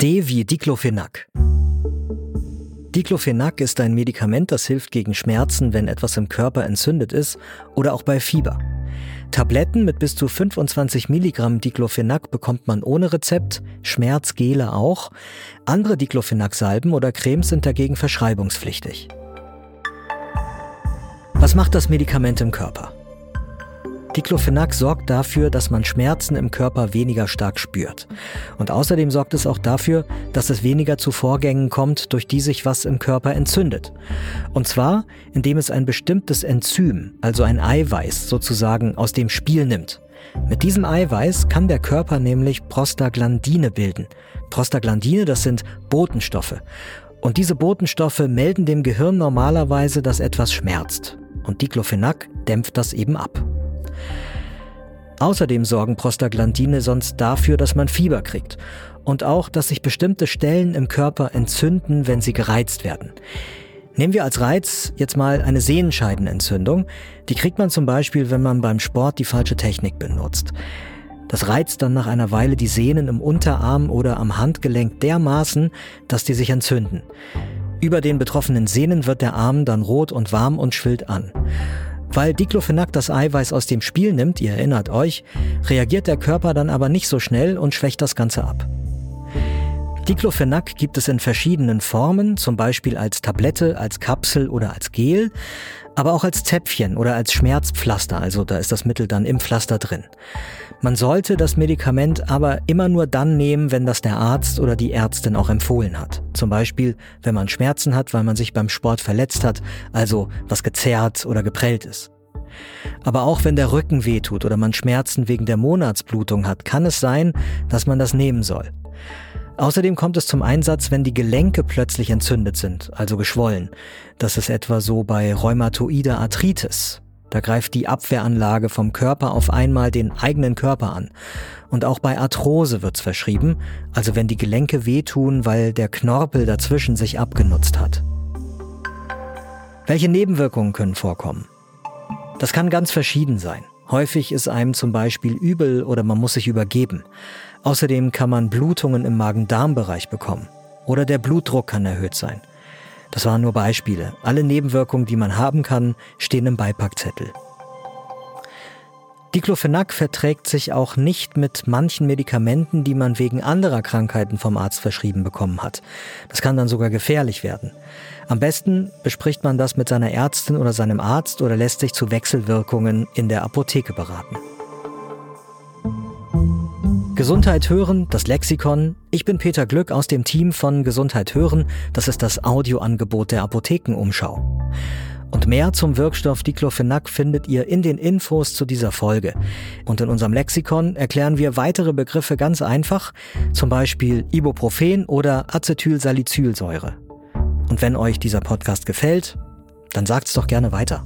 D wie Diclofenac. Diclofenac ist ein Medikament, das hilft gegen Schmerzen, wenn etwas im Körper entzündet ist oder auch bei Fieber. Tabletten mit bis zu 25 Milligramm Diclofenac bekommt man ohne Rezept, Schmerzgele auch. Andere Diclofenac-Salben oder Cremes sind dagegen verschreibungspflichtig. Was macht das Medikament im Körper? Diclofenac sorgt dafür, dass man Schmerzen im Körper weniger stark spürt. Und außerdem sorgt es auch dafür, dass es weniger zu Vorgängen kommt, durch die sich was im Körper entzündet. Und zwar, indem es ein bestimmtes Enzym, also ein Eiweiß sozusagen, aus dem Spiel nimmt. Mit diesem Eiweiß kann der Körper nämlich Prostaglandine bilden. Prostaglandine, das sind Botenstoffe. Und diese Botenstoffe melden dem Gehirn normalerweise, dass etwas schmerzt. Und Diclofenac dämpft das eben ab. Außerdem sorgen Prostaglandine sonst dafür, dass man Fieber kriegt und auch, dass sich bestimmte Stellen im Körper entzünden, wenn sie gereizt werden. Nehmen wir als Reiz jetzt mal eine Sehenscheidenentzündung. Die kriegt man zum Beispiel, wenn man beim Sport die falsche Technik benutzt. Das reizt dann nach einer Weile die Sehnen im Unterarm oder am Handgelenk dermaßen, dass die sich entzünden. Über den betroffenen Sehnen wird der Arm dann rot und warm und schwillt an. Weil Diclofenac das Eiweiß aus dem Spiel nimmt, ihr erinnert euch, reagiert der Körper dann aber nicht so schnell und schwächt das Ganze ab. Diclofenac gibt es in verschiedenen Formen, zum Beispiel als Tablette, als Kapsel oder als Gel, aber auch als Zäpfchen oder als Schmerzpflaster, also da ist das Mittel dann im Pflaster drin. Man sollte das Medikament aber immer nur dann nehmen, wenn das der Arzt oder die Ärztin auch empfohlen hat. Zum Beispiel, wenn man Schmerzen hat, weil man sich beim Sport verletzt hat, also was gezerrt oder geprellt ist. Aber auch wenn der Rücken wehtut oder man Schmerzen wegen der Monatsblutung hat, kann es sein, dass man das nehmen soll. Außerdem kommt es zum Einsatz, wenn die Gelenke plötzlich entzündet sind, also geschwollen. Das ist etwa so bei rheumatoider Arthritis. Da greift die Abwehranlage vom Körper auf einmal den eigenen Körper an. Und auch bei Arthrose wird's verschrieben, also wenn die Gelenke wehtun, weil der Knorpel dazwischen sich abgenutzt hat. Welche Nebenwirkungen können vorkommen? Das kann ganz verschieden sein. Häufig ist einem zum Beispiel übel oder man muss sich übergeben. Außerdem kann man Blutungen im Magen-Darm-Bereich bekommen. Oder der Blutdruck kann erhöht sein. Das waren nur Beispiele. Alle Nebenwirkungen, die man haben kann, stehen im Beipackzettel. Diclofenac verträgt sich auch nicht mit manchen Medikamenten, die man wegen anderer Krankheiten vom Arzt verschrieben bekommen hat. Das kann dann sogar gefährlich werden. Am besten bespricht man das mit seiner Ärztin oder seinem Arzt oder lässt sich zu Wechselwirkungen in der Apotheke beraten. Gesundheit hören, das Lexikon. Ich bin Peter Glück aus dem Team von Gesundheit hören. Das ist das Audioangebot der Apothekenumschau. Und mehr zum Wirkstoff Diclofenac findet ihr in den Infos zu dieser Folge. Und in unserem Lexikon erklären wir weitere Begriffe ganz einfach, zum Beispiel Ibuprofen oder Acetylsalicylsäure. Und wenn euch dieser Podcast gefällt, dann sagt's doch gerne weiter.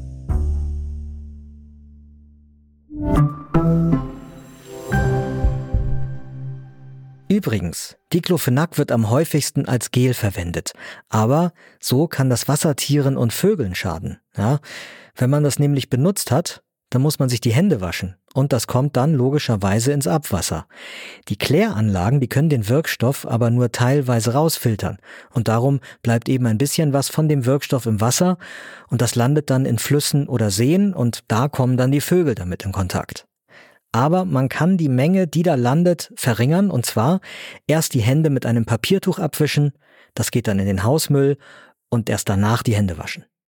Übrigens, Diclofenac wird am häufigsten als Gel verwendet, aber so kann das Wassertieren und Vögeln schaden. Ja? Wenn man das nämlich benutzt hat, dann muss man sich die Hände waschen und das kommt dann logischerweise ins Abwasser. Die Kläranlagen, die können den Wirkstoff aber nur teilweise rausfiltern und darum bleibt eben ein bisschen was von dem Wirkstoff im Wasser und das landet dann in Flüssen oder Seen und da kommen dann die Vögel damit in Kontakt aber man kann die Menge, die da landet, verringern und zwar erst die Hände mit einem Papiertuch abwischen, das geht dann in den Hausmüll und erst danach die Hände waschen.